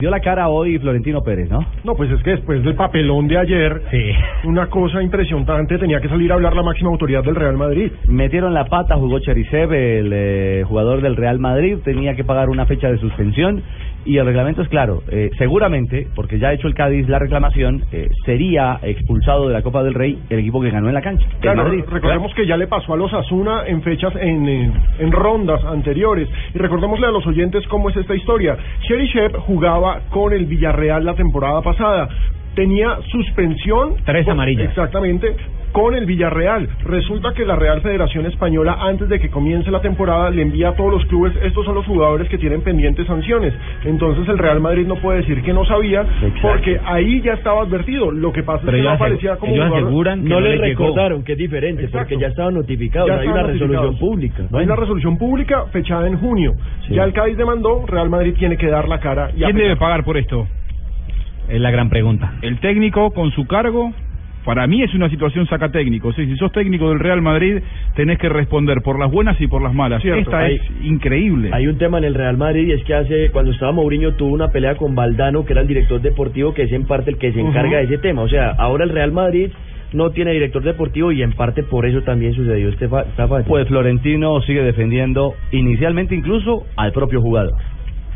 Dio la cara hoy Florentino Pérez, ¿no? No, pues es que después del papelón de ayer, una cosa impresionante, tenía que salir a hablar la máxima autoridad del Real Madrid. Metieron la pata, jugó Cherisev, el eh, jugador del Real Madrid, tenía que pagar una fecha de suspensión y el reglamento es claro. Eh, seguramente, porque ya ha hecho el Cádiz la reclamación, eh, sería expulsado de la Copa del Rey el equipo que ganó en la cancha. Claro, Madrid. recordemos que ya le pasó a los Asuna en fechas, en, en rondas anteriores. Y recordémosle a los oyentes cómo es esta historia. Cherisev jugaba con el Villarreal la temporada pasada. Tenía suspensión. Tres amarillas. Exactamente. Con el Villarreal. Resulta que la Real Federación Española, antes de que comience la temporada, le envía a todos los clubes, estos son los jugadores que tienen pendientes sanciones. Entonces el Real Madrid no puede decir que no sabía, Exacto. porque ahí ya estaba advertido. Lo que pasa es que no aparecía como jugador. no, le recordaron que es diferente Exacto. porque ya estaba notificado, Ya hay una resolución pública. Hay una resolución pública fechada en junio. Ya el Cádiz demandó, Real Madrid tiene que dar la cara. y ¿Quién debe pagar por esto? Es la gran pregunta. ¿El técnico con su cargo? Para mí es una situación saca técnico. Si sos técnico del Real Madrid, tenés que responder por las buenas y por las malas. Cierto. Esta Hay- es increíble. Hay un tema en el Real Madrid y es que hace cuando estaba Mourinho tuvo una pelea con Valdano, que era el director deportivo, que es en parte el que se encarga de ese tema. O sea, ahora el Real Madrid no tiene director deportivo y en parte por eso también sucedió este fa- esta falla. Pues Florentino sigue defendiendo inicialmente incluso al propio jugador.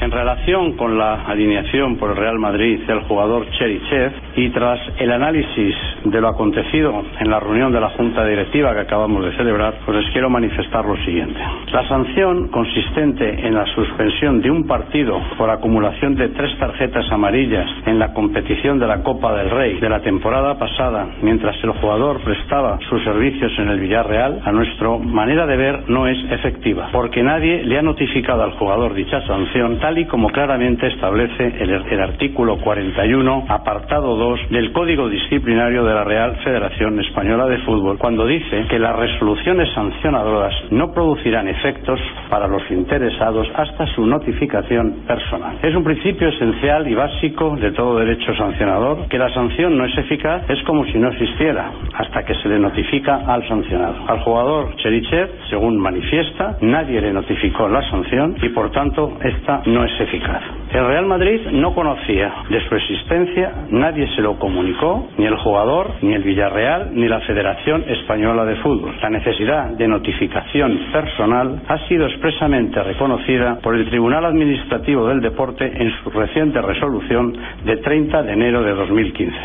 En relación con la alineación por el Real Madrid del jugador Cherichev y tras el análisis de lo acontecido en la reunión de la Junta Directiva que acabamos de celebrar, pues les quiero manifestar lo siguiente. La sanción consistente en la suspensión de un partido por acumulación de tres tarjetas amarillas en la competición de la Copa del Rey de la temporada pasada, mientras el jugador prestaba sus servicios en el Villarreal, a nuestra manera de ver no es efectiva, porque nadie le ha notificado al jugador dicha sanción, tal y como claramente establece el, el artículo 41, apartado 2 del Código Disciplinario de la Real Federación Española de Fútbol, cuando dice que las resoluciones sancionadoras no producirán efectos para los interesados hasta su notificación personal. Es un principio esencial y básico de todo derecho sancionador que la sanción no es eficaz, es como si no existiera, hasta que se le notifica al sancionado. Al jugador Cherichev, según manifiesta, nadie le notificó la sanción y por tanto esta no es eficaz. El Real Madrid no conocía de su existencia, nadie se lo comunicó, ni el jugador, ni el Villarreal, ni la Federación Española de Fútbol. La necesidad de notificación personal ha sido expresamente reconocida por el Tribunal Administrativo del Deporte en su reciente resolución de 30 de enero de 2015.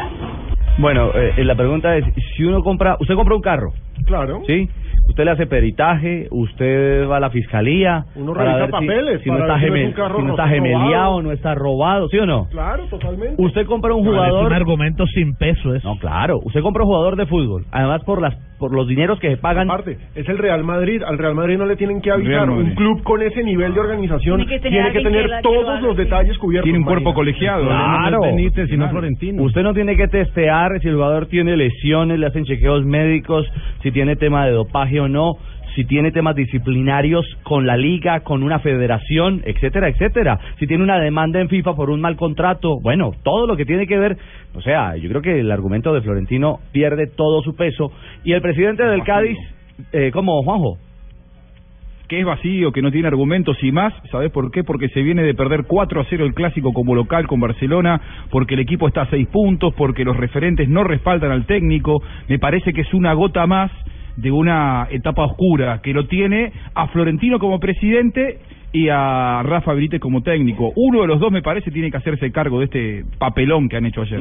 Bueno, eh, la pregunta es, si uno compra, usted compra un carro, Claro. ¿sí? Usted le hace peritaje, usted va a la fiscalía. Uno para revisa ver papeles Si, está, si no es gemel- un carro si no está gemeliado, robado. no está robado, ¿sí o no? Claro, totalmente. Usted compra un jugador. argumento sin peso eso. No, claro. Usted compra un jugador de fútbol. Además, por las por los dineros que se pagan. Aparte, es el Real Madrid. Al Real Madrid no le tienen que avisar. Un club con ese nivel de organización Tiene que tener tiene que todos los detalles cubiertos. Tiene un cuerpo Marina. colegiado. Claro. Claro. Usted no tiene que testear si el jugador tiene lesiones, le hacen chequeos médicos, si tiene tema de dopaje o no, si tiene temas disciplinarios con la liga, con una federación, etcétera, etcétera. Si tiene una demanda en FIFA por un mal contrato, bueno, todo lo que tiene que ver, o sea, yo creo que el argumento de Florentino pierde todo su peso y el presidente del Cádiz, eh, ¿cómo, Juanjo? que es vacío, que no tiene argumentos y más, ¿sabes por qué? Porque se viene de perder 4 a 0 el clásico como local con Barcelona, porque el equipo está a 6 puntos, porque los referentes no respaldan al técnico, me parece que es una gota más de una etapa oscura que lo tiene a Florentino como presidente y a Rafa Benítez como técnico. Uno de los dos me parece tiene que hacerse cargo de este papelón que han hecho ayer.